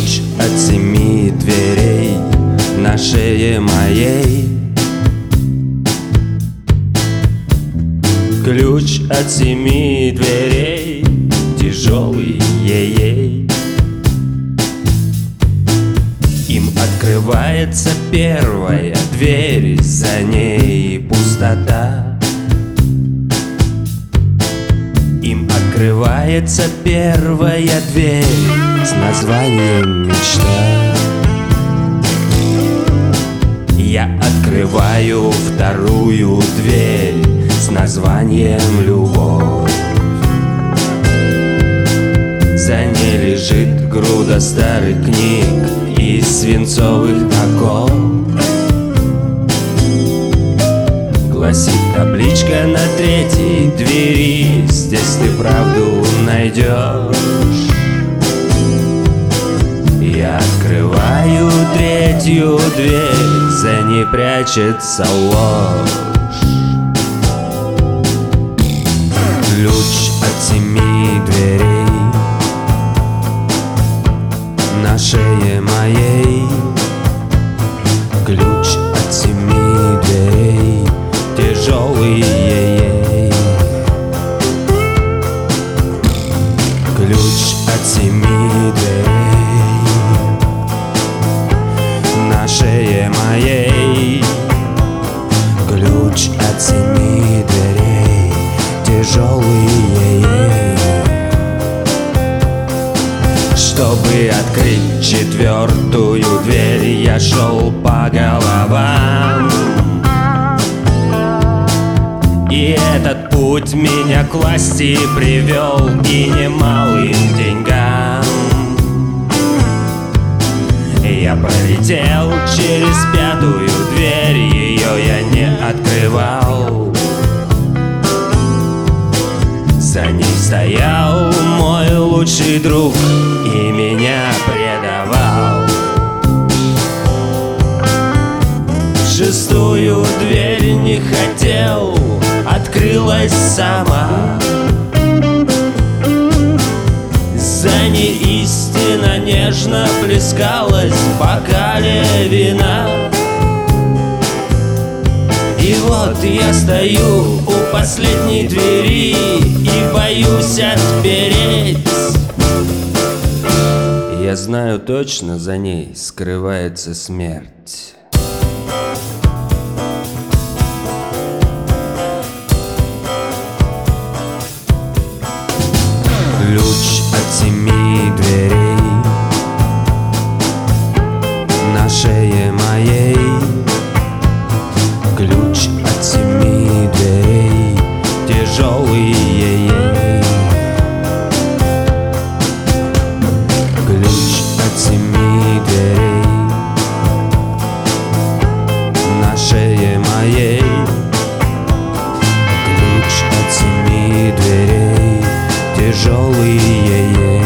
ключ от семи дверей на шее моей. Ключ от семи дверей, тяжелый ей-ей. Им открывается первая дверь, за ней пустота. Им открывается первая дверь. С названием мечта Я открываю вторую дверь С названием любовь За ней лежит груда старых книг Из свинцовых оков Гласит табличка на третьей двери Здесь ты правду найдешь Я открываю третью дверь За ней прячется ложь. Ключ от семи дверей На шее моей. Ключ шее моей. Ключ от семи дверей Тяжелый ей Чтобы открыть четвертую дверь Я шел по головам. И этот путь меня к власти привел И немалым деньгам открывал За ней стоял мой лучший друг И меня предавал. Шестую дверь не хотел Открылась сама. За ней истина нежно плескалась В бокале вина вот я стою у последней двери И боюсь отпереть. Я знаю точно, за ней скрывается смерть Ключ